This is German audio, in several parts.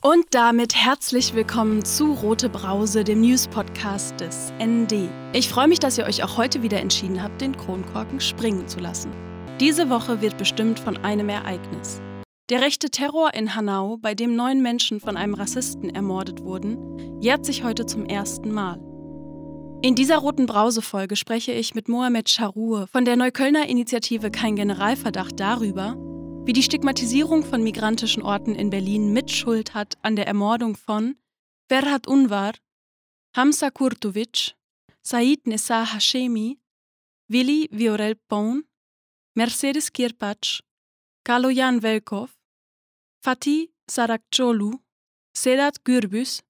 Und damit herzlich willkommen zu Rote Brause, dem News-Podcast des ND. Ich freue mich, dass ihr euch auch heute wieder entschieden habt, den Kronkorken springen zu lassen. Diese Woche wird bestimmt von einem Ereignis. Der rechte Terror in Hanau, bei dem neun Menschen von einem Rassisten ermordet wurden, jährt sich heute zum ersten Mal. In dieser Roten Brause-Folge spreche ich mit Mohamed Charur von der Neuköllner Initiative Kein Generalverdacht darüber, wie die Stigmatisierung von migrantischen Orten in Berlin Mitschuld hat an der Ermordung von Ferhat Unvar, Hamza Kurtovic, Said Nessa Hashemi, Willi Viorel Poun, Mercedes Kirpac, Kaloyan Velkov, Fatih Sarakçolu, Sedat Gürbüz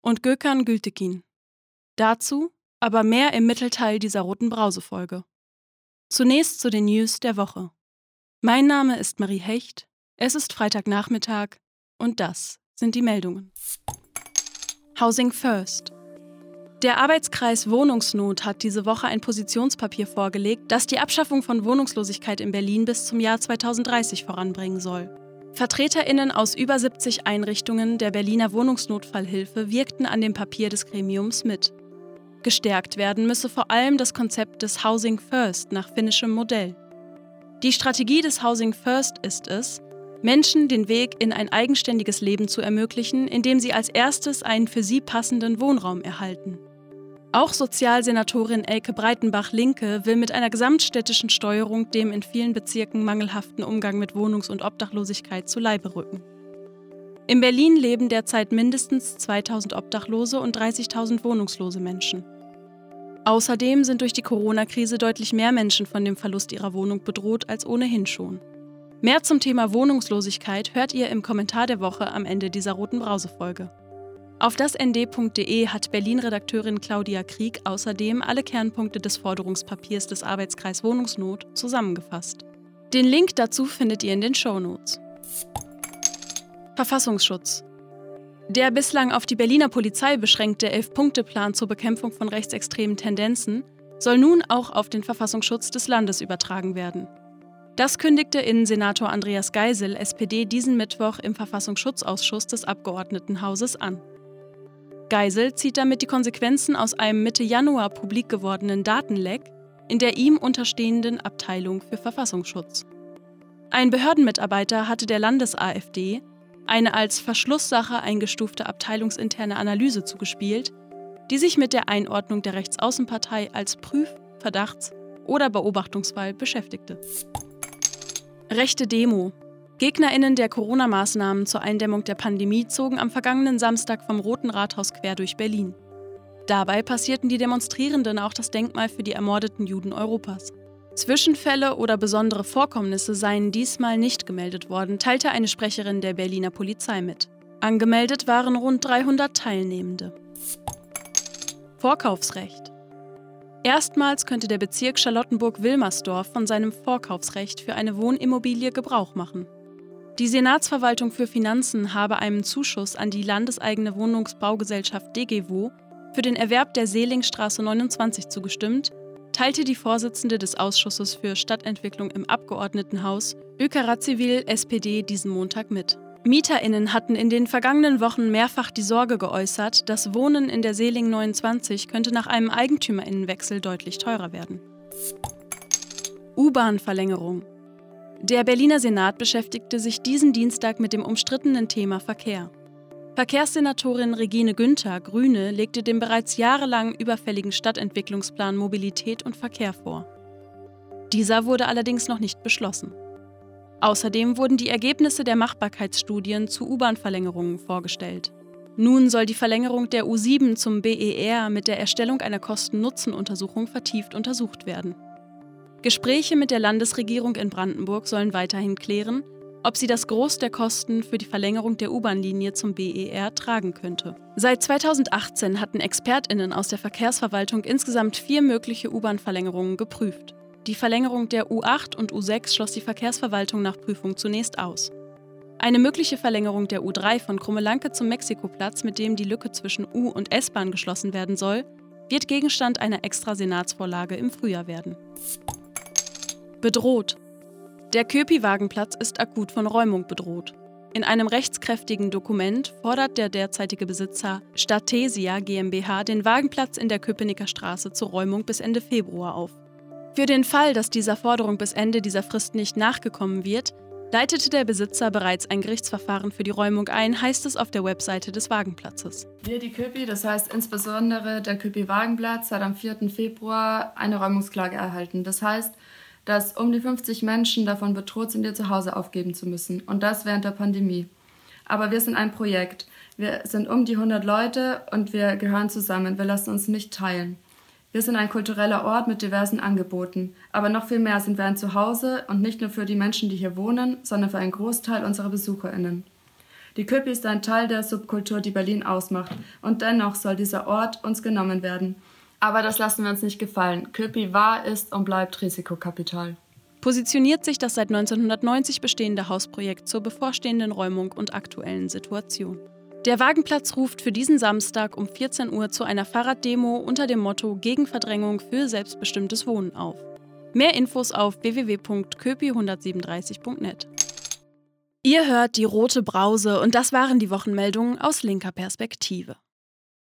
und Gökhan Gültekin. Dazu aber mehr im Mittelteil dieser roten Brause-Folge. Zunächst zu den News der Woche. Mein Name ist Marie Hecht, es ist Freitagnachmittag und das sind die Meldungen. Housing First. Der Arbeitskreis Wohnungsnot hat diese Woche ein Positionspapier vorgelegt, das die Abschaffung von Wohnungslosigkeit in Berlin bis zum Jahr 2030 voranbringen soll. Vertreterinnen aus über 70 Einrichtungen der Berliner Wohnungsnotfallhilfe wirkten an dem Papier des Gremiums mit. Gestärkt werden müsse vor allem das Konzept des Housing First nach finnischem Modell. Die Strategie des Housing First ist es, Menschen den Weg in ein eigenständiges Leben zu ermöglichen, indem sie als erstes einen für sie passenden Wohnraum erhalten. Auch Sozialsenatorin Elke Breitenbach-Linke will mit einer gesamtstädtischen Steuerung dem in vielen Bezirken mangelhaften Umgang mit Wohnungs- und Obdachlosigkeit zu Leibe rücken. In Berlin leben derzeit mindestens 2000 Obdachlose und 30.000 wohnungslose Menschen. Außerdem sind durch die Corona-Krise deutlich mehr Menschen von dem Verlust ihrer Wohnung bedroht als ohnehin schon. Mehr zum Thema Wohnungslosigkeit hört ihr im Kommentar der Woche am Ende dieser roten Brausefolge. Auf das nd.de hat Berlin-Redakteurin Claudia Krieg außerdem alle Kernpunkte des Forderungspapiers des Arbeitskreis Wohnungsnot zusammengefasst. Den Link dazu findet ihr in den Show Notes. Verfassungsschutz. Der bislang auf die Berliner Polizei beschränkte Elf-Punkte-Plan zur Bekämpfung von rechtsextremen Tendenzen soll nun auch auf den Verfassungsschutz des Landes übertragen werden. Das kündigte Innensenator Andreas Geisel, SPD, diesen Mittwoch im Verfassungsschutzausschuss des Abgeordnetenhauses an. Geisel zieht damit die Konsequenzen aus einem Mitte Januar publik gewordenen Datenleck in der ihm unterstehenden Abteilung für Verfassungsschutz. Ein Behördenmitarbeiter hatte der Landes-AfD eine als Verschlusssache eingestufte abteilungsinterne Analyse zugespielt, die sich mit der Einordnung der Rechtsaußenpartei als Prüf-, Verdachts- oder Beobachtungsfall beschäftigte. Rechte Demo. Gegnerinnen der Corona-Maßnahmen zur Eindämmung der Pandemie zogen am vergangenen Samstag vom Roten Rathaus quer durch Berlin. Dabei passierten die Demonstrierenden auch das Denkmal für die ermordeten Juden Europas. Zwischenfälle oder besondere Vorkommnisse seien diesmal nicht gemeldet worden, teilte eine Sprecherin der Berliner Polizei mit. Angemeldet waren rund 300 Teilnehmende. Vorkaufsrecht. Erstmals könnte der Bezirk Charlottenburg-Wilmersdorf von seinem Vorkaufsrecht für eine Wohnimmobilie Gebrauch machen. Die Senatsverwaltung für Finanzen habe einem Zuschuss an die landeseigene Wohnungsbaugesellschaft DGWO für den Erwerb der Seelingstraße 29 zugestimmt, teilte die Vorsitzende des Ausschusses für Stadtentwicklung im Abgeordnetenhaus, Öka Ratzivil, SPD, diesen Montag mit. MieterInnen hatten in den vergangenen Wochen mehrfach die Sorge geäußert, das Wohnen in der Seeling 29 könnte nach einem EigentümerInnenwechsel deutlich teurer werden. U-Bahn-Verlängerung. Der Berliner Senat beschäftigte sich diesen Dienstag mit dem umstrittenen Thema Verkehr. Verkehrssenatorin Regine Günther, Grüne, legte den bereits jahrelang überfälligen Stadtentwicklungsplan Mobilität und Verkehr vor. Dieser wurde allerdings noch nicht beschlossen. Außerdem wurden die Ergebnisse der Machbarkeitsstudien zu U-Bahn-Verlängerungen vorgestellt. Nun soll die Verlängerung der U7 zum BER mit der Erstellung einer Kosten-Nutzen-Untersuchung vertieft untersucht werden. Gespräche mit der Landesregierung in Brandenburg sollen weiterhin klären, ob sie das Groß der Kosten für die Verlängerung der U-Bahn-Linie zum BER tragen könnte. Seit 2018 hatten Expertinnen aus der Verkehrsverwaltung insgesamt vier mögliche U-Bahn-Verlängerungen geprüft. Die Verlängerung der U8 und U6 schloss die Verkehrsverwaltung nach Prüfung zunächst aus. Eine mögliche Verlängerung der U3 von Krummelanke zum Mexikoplatz, mit dem die Lücke zwischen U- und S-Bahn geschlossen werden soll, wird Gegenstand einer extra Senatsvorlage im Frühjahr werden. Bedroht der Köpi-Wagenplatz ist akut von Räumung bedroht. In einem rechtskräftigen Dokument fordert der derzeitige Besitzer Statesia GmbH den Wagenplatz in der Köpenicker Straße zur Räumung bis Ende Februar auf. Für den Fall, dass dieser Forderung bis Ende dieser Frist nicht nachgekommen wird, leitete der Besitzer bereits ein Gerichtsverfahren für die Räumung ein, heißt es auf der Webseite des Wagenplatzes. Wir, die Köpi, das heißt insbesondere der Köpi Wagenplatz, hat am 4. Februar eine Räumungsklage erhalten. Das heißt, dass um die 50 Menschen davon bedroht sind, ihr Zuhause aufgeben zu müssen. Und das während der Pandemie. Aber wir sind ein Projekt. Wir sind um die 100 Leute und wir gehören zusammen. Wir lassen uns nicht teilen. Wir sind ein kultureller Ort mit diversen Angeboten. Aber noch viel mehr sind wir ein Zuhause und nicht nur für die Menschen, die hier wohnen, sondern für einen Großteil unserer BesucherInnen. Die Köpi ist ein Teil der Subkultur, die Berlin ausmacht. Und dennoch soll dieser Ort uns genommen werden. Aber das lassen wir uns nicht gefallen. Köpi war, ist und bleibt Risikokapital. Positioniert sich das seit 1990 bestehende Hausprojekt zur bevorstehenden Räumung und aktuellen Situation. Der Wagenplatz ruft für diesen Samstag um 14 Uhr zu einer Fahrraddemo unter dem Motto Gegen Verdrängung für selbstbestimmtes Wohnen auf. Mehr Infos auf www.köpi137.net. Ihr hört die rote Brause und das waren die Wochenmeldungen aus linker Perspektive.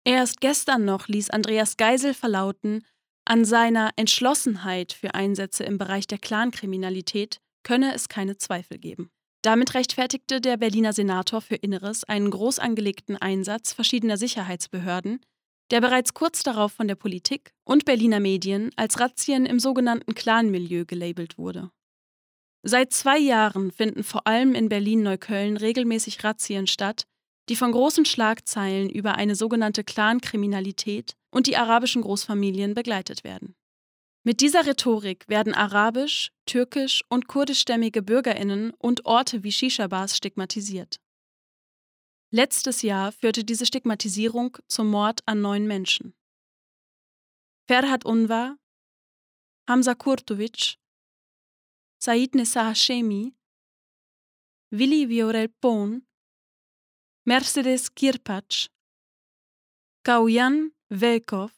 Erst gestern noch ließ Andreas Geisel verlauten, an seiner Entschlossenheit für Einsätze im Bereich der Clankriminalität könne es keine Zweifel geben. Damit rechtfertigte der Berliner Senator für Inneres einen groß angelegten Einsatz verschiedener Sicherheitsbehörden, der bereits kurz darauf von der Politik und Berliner Medien als Razzien im sogenannten Clanmilieu gelabelt wurde. Seit zwei Jahren finden vor allem in Berlin-Neukölln regelmäßig Razzien statt, die von großen Schlagzeilen über eine sogenannte Clankriminalität und die arabischen Großfamilien begleitet werden. Mit dieser Rhetorik werden arabisch, türkisch und kurdischstämmige Bürgerinnen und Orte wie Shisha-Bars stigmatisiert. Letztes Jahr führte diese Stigmatisierung zum Mord an neun Menschen. Ferhat Unvar, Hamza Kurtovic, Said Nessa Hashemi, Willi Viorel Pon Mercedes Kirpac, Kauyan Velkov,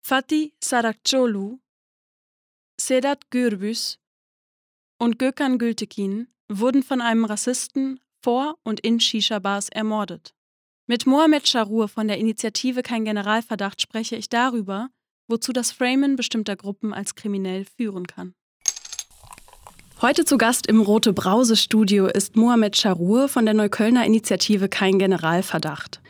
Fatih Sarakçoğlu, Sedat Gürbüz und Gökhan Gültekin wurden von einem Rassisten vor und in Shisha-Bars ermordet. Mit Mohamed Charur von der Initiative Kein Generalverdacht spreche ich darüber, wozu das Framen bestimmter Gruppen als kriminell führen kann. Heute zu Gast im Rote Brause Studio ist Mohamed Charur von der Neuköllner Initiative Kein Generalverdacht.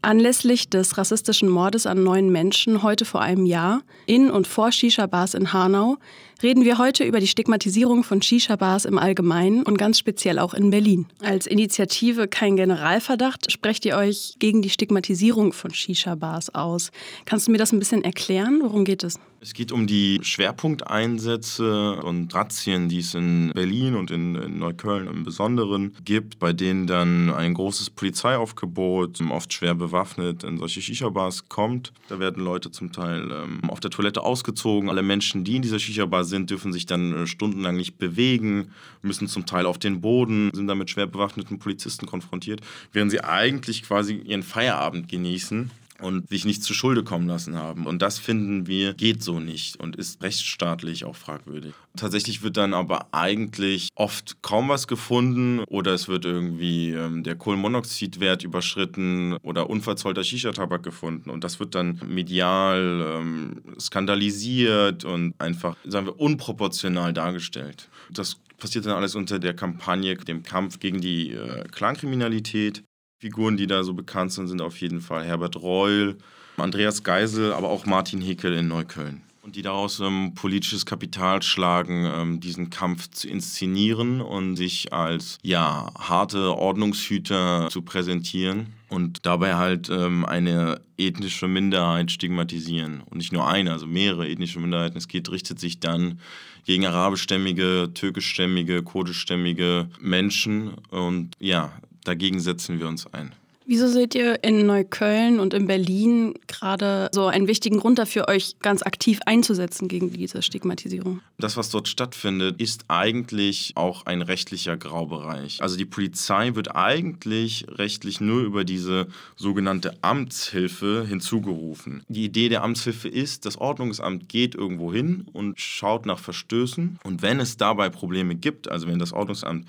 Anlässlich des rassistischen Mordes an neun Menschen heute vor einem Jahr in und vor Shisha-Bars in Hanau reden wir heute über die Stigmatisierung von Shisha-Bars im Allgemeinen und ganz speziell auch in Berlin. Als Initiative Kein Generalverdacht sprecht ihr euch gegen die Stigmatisierung von Shisha-Bars aus. Kannst du mir das ein bisschen erklären? Worum geht es? Es geht um die Schwerpunkteinsätze und Razzien, die es in Berlin und in, Neukölln im Besonderen gibt, bei denen dann ein großes Polizeiaufgebot, oft schwer bewaffnet, in solche Shisha-Bars kommt. Da werden Leute zum Teil ähm, auf der Toilette ausgezogen. Alle Menschen, die in dieser Shisha-Bar sind, dürfen sich dann äh, stundenlang nicht bewegen, müssen zum Teil auf den Boden, sind dann mit schwer bewaffneten Polizisten konfrontiert, während sie eigentlich quasi ihren Feierabend genießen und sich nicht zu Schulde kommen lassen haben. Und das finden wir geht so nicht und ist rechtsstaatlich auch fragwürdig. Tatsächlich wird dann aber eigentlich oft kaum was gefunden oder es wird irgendwie ähm, der Kohlenmonoxidwert überschritten oder unverzollter Shisha-Tabak gefunden und das wird dann medial ähm, skandalisiert und einfach, sagen wir, unproportional dargestellt. Das passiert dann alles unter der Kampagne, dem Kampf gegen die äh, Clankriminalität. Figuren, die da so bekannt sind, sind auf jeden Fall Herbert Reul, Andreas Geisel, aber auch Martin Hickel in Neukölln. Und die daraus ähm, politisches Kapital schlagen, ähm, diesen Kampf zu inszenieren und sich als ja, harte Ordnungshüter zu präsentieren und dabei halt ähm, eine ethnische Minderheit stigmatisieren. Und nicht nur eine, also mehrere ethnische Minderheiten. Es geht, richtet sich dann gegen arabischstämmige, türkischstämmige, kurdischstämmige Menschen. Und ja, dagegen setzen wir uns ein. Wieso seht ihr in Neukölln und in Berlin gerade so einen wichtigen Grund dafür, euch ganz aktiv einzusetzen gegen diese Stigmatisierung? Das, was dort stattfindet, ist eigentlich auch ein rechtlicher Graubereich. Also die Polizei wird eigentlich rechtlich nur über diese sogenannte Amtshilfe hinzugerufen. Die Idee der Amtshilfe ist, das Ordnungsamt geht irgendwo hin und schaut nach Verstößen. Und wenn es dabei Probleme gibt, also wenn das Ordnungsamt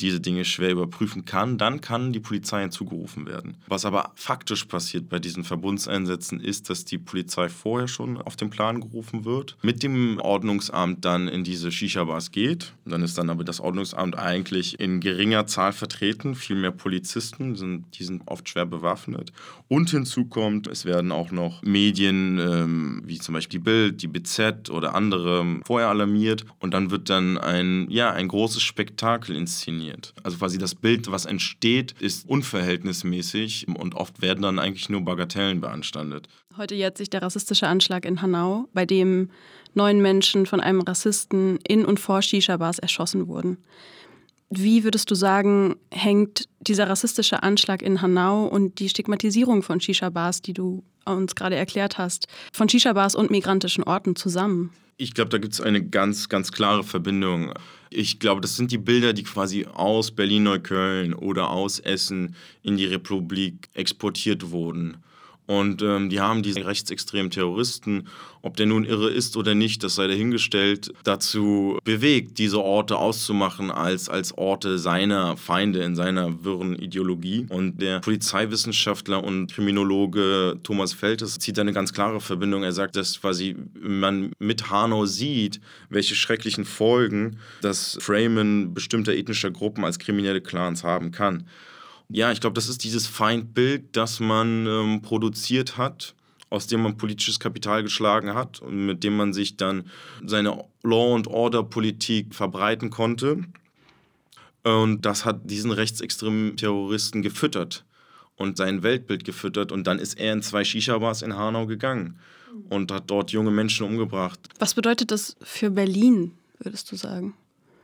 diese Dinge schwer überprüfen kann, dann kann die Polizei hinzugerufen werden. Was aber faktisch passiert bei diesen Verbundseinsätzen ist, dass die Polizei vorher schon auf den Plan gerufen wird, mit dem Ordnungsamt dann in diese Shisha-Bars geht. Dann ist dann aber das Ordnungsamt eigentlich in geringer Zahl vertreten, viel mehr Polizisten, sind, die sind oft schwer bewaffnet. Und hinzu kommt, es werden auch noch Medien ähm, wie zum Beispiel die Bild, die BZ oder andere vorher alarmiert und dann wird dann ein, ja, ein großes Spektakel inszeniert. Also quasi das Bild, was entsteht, ist unverhältnismäßig und oft werden dann eigentlich nur Bagatellen beanstandet. Heute jährt sich der rassistische Anschlag in Hanau, bei dem neun Menschen von einem Rassisten in und vor Shisha-Bars erschossen wurden. Wie würdest du sagen, hängt dieser rassistische Anschlag in Hanau und die Stigmatisierung von Shisha-Bars, die du uns gerade erklärt hast, von Shisha-Bars und migrantischen Orten zusammen? Ich glaube, da gibt es eine ganz, ganz klare Verbindung. Ich glaube, das sind die Bilder, die quasi aus Berlin-Neukölln oder aus Essen in die Republik exportiert wurden. Und ähm, die haben diese rechtsextremen Terroristen, ob der nun irre ist oder nicht, das sei dahingestellt, dazu bewegt, diese Orte auszumachen als, als Orte seiner Feinde in seiner wirren Ideologie. Und der Polizeiwissenschaftler und Kriminologe Thomas Feltes zieht eine ganz klare Verbindung. Er sagt, dass quasi man mit Hanau sieht, welche schrecklichen Folgen das Framen bestimmter ethnischer Gruppen als kriminelle Clans haben kann. Ja, ich glaube, das ist dieses Feindbild, das man ähm, produziert hat, aus dem man politisches Kapital geschlagen hat und mit dem man sich dann seine Law- and Order-Politik verbreiten konnte. Und das hat diesen rechtsextremen Terroristen gefüttert und sein Weltbild gefüttert. Und dann ist er in zwei Shisha-Bars in Hanau gegangen und hat dort junge Menschen umgebracht. Was bedeutet das für Berlin, würdest du sagen?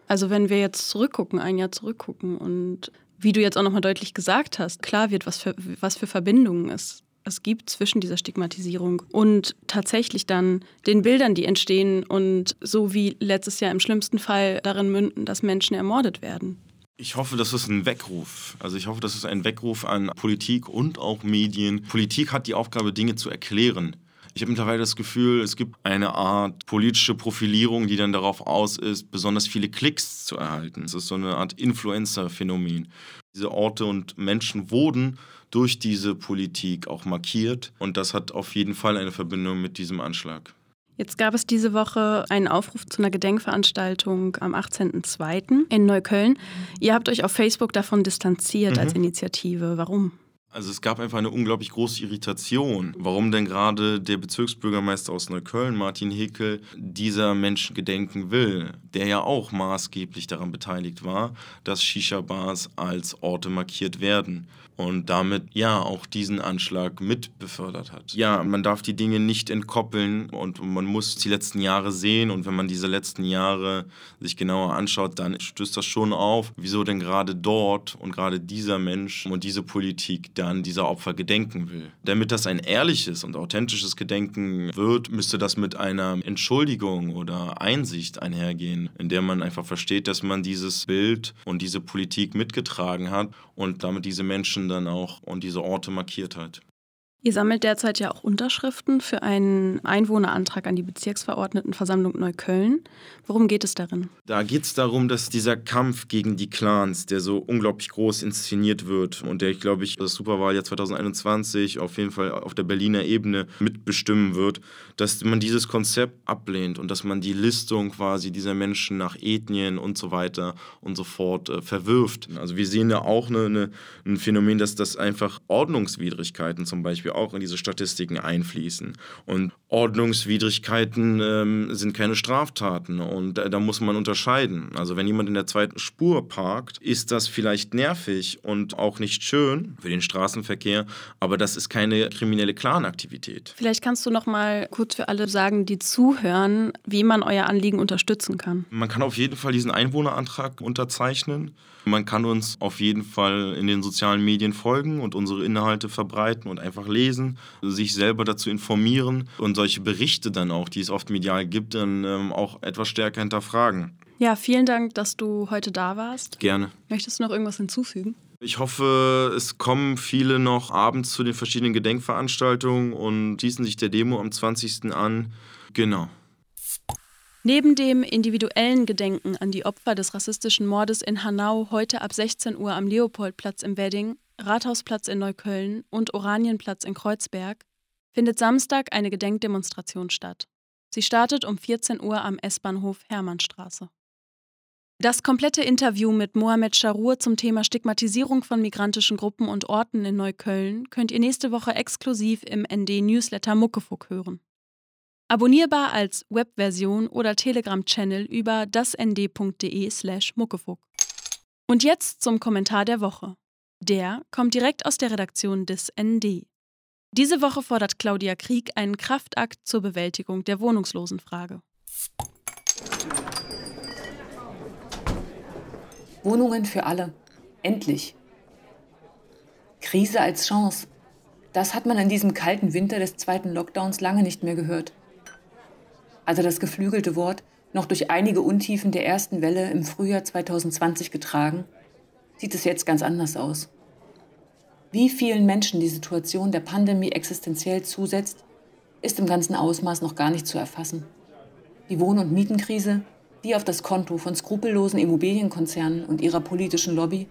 Also wenn wir jetzt zurückgucken, ein Jahr zurückgucken und wie du jetzt auch nochmal deutlich gesagt hast, klar wird, was für, was für Verbindungen es, es gibt zwischen dieser Stigmatisierung und tatsächlich dann den Bildern, die entstehen und so wie letztes Jahr im schlimmsten Fall darin münden, dass Menschen ermordet werden. Ich hoffe, das ist ein Weckruf. Also ich hoffe, das ist ein Weckruf an Politik und auch Medien. Politik hat die Aufgabe, Dinge zu erklären. Ich habe mittlerweile das Gefühl, es gibt eine Art politische Profilierung, die dann darauf aus ist, besonders viele Klicks zu erhalten. Es ist so eine Art Influencer-Phänomen. Diese Orte und Menschen wurden durch diese Politik auch markiert und das hat auf jeden Fall eine Verbindung mit diesem Anschlag. Jetzt gab es diese Woche einen Aufruf zu einer Gedenkveranstaltung am 18.02. in Neukölln. Ihr habt euch auf Facebook davon distanziert mhm. als Initiative. Warum? Also es gab einfach eine unglaublich große Irritation, warum denn gerade der Bezirksbürgermeister aus Neukölln, Martin Hickel, dieser Menschen gedenken will, der ja auch maßgeblich daran beteiligt war, dass Shisha-Bars als Orte markiert werden und damit ja auch diesen Anschlag mit befördert hat. Ja, man darf die Dinge nicht entkoppeln und man muss die letzten Jahre sehen und wenn man diese letzten Jahre sich genauer anschaut, dann stößt das schon auf, wieso denn gerade dort und gerade dieser Mensch und diese Politik dann dieser Opfer gedenken will. Damit das ein ehrliches und authentisches Gedenken wird, müsste das mit einer Entschuldigung oder Einsicht einhergehen, in der man einfach versteht, dass man dieses Bild und diese Politik mitgetragen hat und damit diese Menschen dann auch und diese Orte markiert hat. Ihr sammelt derzeit ja auch Unterschriften für einen Einwohnerantrag an die Bezirksverordnetenversammlung Neukölln. Worum geht es darin? Da geht es darum, dass dieser Kampf gegen die Clans, der so unglaublich groß inszeniert wird und der, ich glaube ich, das Superwahljahr 2021 auf jeden Fall auf der Berliner Ebene mitbestimmen wird, dass man dieses Konzept ablehnt und dass man die Listung quasi dieser Menschen nach Ethnien und so weiter und so fort äh, verwirft. Also wir sehen da auch eine, eine, ein Phänomen, dass das einfach Ordnungswidrigkeiten zum Beispiel auch in diese Statistiken einfließen. Und Ordnungswidrigkeiten ähm, sind keine Straftaten und äh, da muss man unterscheiden. Also wenn jemand in der zweiten Spur parkt, ist das vielleicht nervig und auch nicht schön für den Straßenverkehr, aber das ist keine kriminelle Clanaktivität. Vielleicht kannst du noch mal kurz für alle sagen, die zuhören, wie man euer Anliegen unterstützen kann. Man kann auf jeden Fall diesen Einwohnerantrag unterzeichnen. Man kann uns auf jeden Fall in den sozialen Medien folgen und unsere Inhalte verbreiten und einfach lesen, sich selber dazu informieren und solche Berichte dann auch, die es oft medial gibt, dann ähm, auch etwas stärker hinterfragen. Ja, vielen Dank, dass du heute da warst. Gerne. Möchtest du noch irgendwas hinzufügen? Ich hoffe, es kommen viele noch abends zu den verschiedenen Gedenkveranstaltungen und schließen sich der Demo am 20. an. Genau. Neben dem individuellen Gedenken an die Opfer des rassistischen Mordes in Hanau heute ab 16 Uhr am Leopoldplatz im Wedding, Rathausplatz in Neukölln und Oranienplatz in Kreuzberg findet Samstag eine Gedenkdemonstration statt. Sie startet um 14 Uhr am S-Bahnhof Hermannstraße. Das komplette Interview mit Mohamed Charur zum Thema Stigmatisierung von migrantischen Gruppen und Orten in Neukölln könnt ihr nächste Woche exklusiv im ND-Newsletter Muckefuck hören. Abonnierbar als Webversion oder Telegram-Channel über dasnd.de/slash muckefuck. Und jetzt zum Kommentar der Woche. Der kommt direkt aus der Redaktion des ND. Diese Woche fordert Claudia Krieg einen Kraftakt zur Bewältigung der Wohnungslosenfrage. Wohnungen für alle. Endlich. Krise als Chance. Das hat man in diesem kalten Winter des zweiten Lockdowns lange nicht mehr gehört also das geflügelte Wort, noch durch einige Untiefen der ersten Welle im Frühjahr 2020 getragen, sieht es jetzt ganz anders aus. Wie vielen Menschen die Situation der Pandemie existenziell zusetzt, ist im ganzen Ausmaß noch gar nicht zu erfassen. Die Wohn- und Mietenkrise, die auf das Konto von skrupellosen Immobilienkonzernen und ihrer politischen Lobby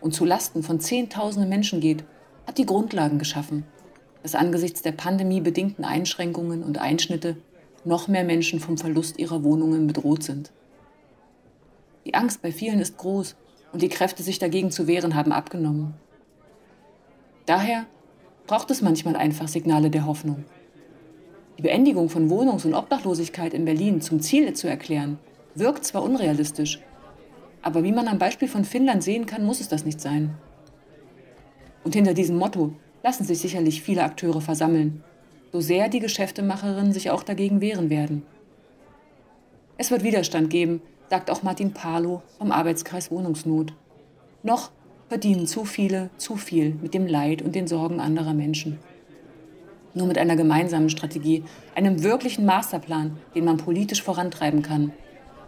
und zu Lasten von Zehntausenden Menschen geht, hat die Grundlagen geschaffen, dass angesichts der pandemiebedingten Einschränkungen und Einschnitte noch mehr Menschen vom Verlust ihrer Wohnungen bedroht sind. Die Angst bei vielen ist groß und die Kräfte, sich dagegen zu wehren, haben abgenommen. Daher braucht es manchmal einfach Signale der Hoffnung. Die Beendigung von Wohnungs- und Obdachlosigkeit in Berlin zum Ziel zu erklären, wirkt zwar unrealistisch, aber wie man am Beispiel von Finnland sehen kann, muss es das nicht sein. Und hinter diesem Motto lassen sich sicherlich viele Akteure versammeln, so sehr die Geschäftemacherinnen sich auch dagegen wehren werden. Es wird Widerstand geben, sagt auch Martin Palo vom Arbeitskreis Wohnungsnot. Noch verdienen zu viele zu viel mit dem Leid und den Sorgen anderer Menschen. Nur mit einer gemeinsamen Strategie, einem wirklichen Masterplan, den man politisch vorantreiben kann,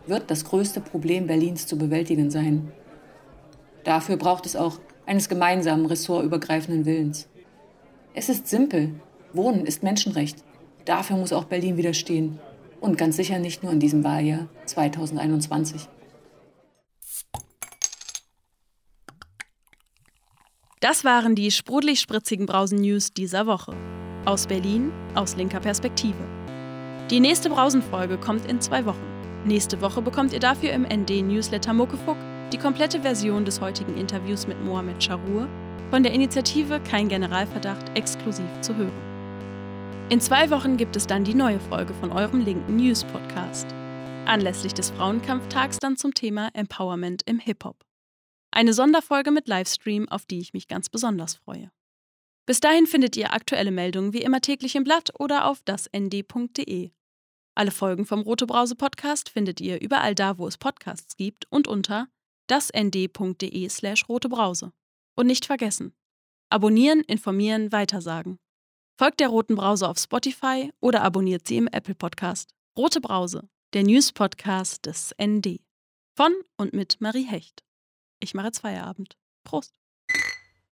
wird das größte Problem Berlins zu bewältigen sein. Dafür braucht es auch eines gemeinsamen ressortübergreifenden Willens. Es ist simpel, Wohnen ist Menschenrecht. Dafür muss auch Berlin widerstehen. Und ganz sicher nicht nur in diesem Wahljahr 2021. Das waren die sprudelig-spritzigen Brausen-News dieser Woche. Aus Berlin, aus linker Perspektive. Die nächste Brausenfolge kommt in zwei Wochen. Nächste Woche bekommt ihr dafür im ND-Newsletter Muckefuck die komplette Version des heutigen Interviews mit Mohamed Charur von der Initiative Kein Generalverdacht exklusiv zu hören. In zwei Wochen gibt es dann die neue Folge von eurem linken News-Podcast. Anlässlich des Frauenkampftags dann zum Thema Empowerment im Hip-Hop. Eine Sonderfolge mit Livestream, auf die ich mich ganz besonders freue. Bis dahin findet ihr aktuelle Meldungen wie immer täglich im Blatt oder auf dasnd.de. Alle Folgen vom Rote Brause Podcast findet ihr überall da, wo es Podcasts gibt und unter dasnd.de/slash rotebrause. Und nicht vergessen: Abonnieren, informieren, weitersagen. Folgt der Roten Brause auf Spotify oder abonniert sie im Apple Podcast. Rote Brause, der News-Podcast des ND. Von und mit Marie Hecht. Ich mache jetzt Feierabend. Prost.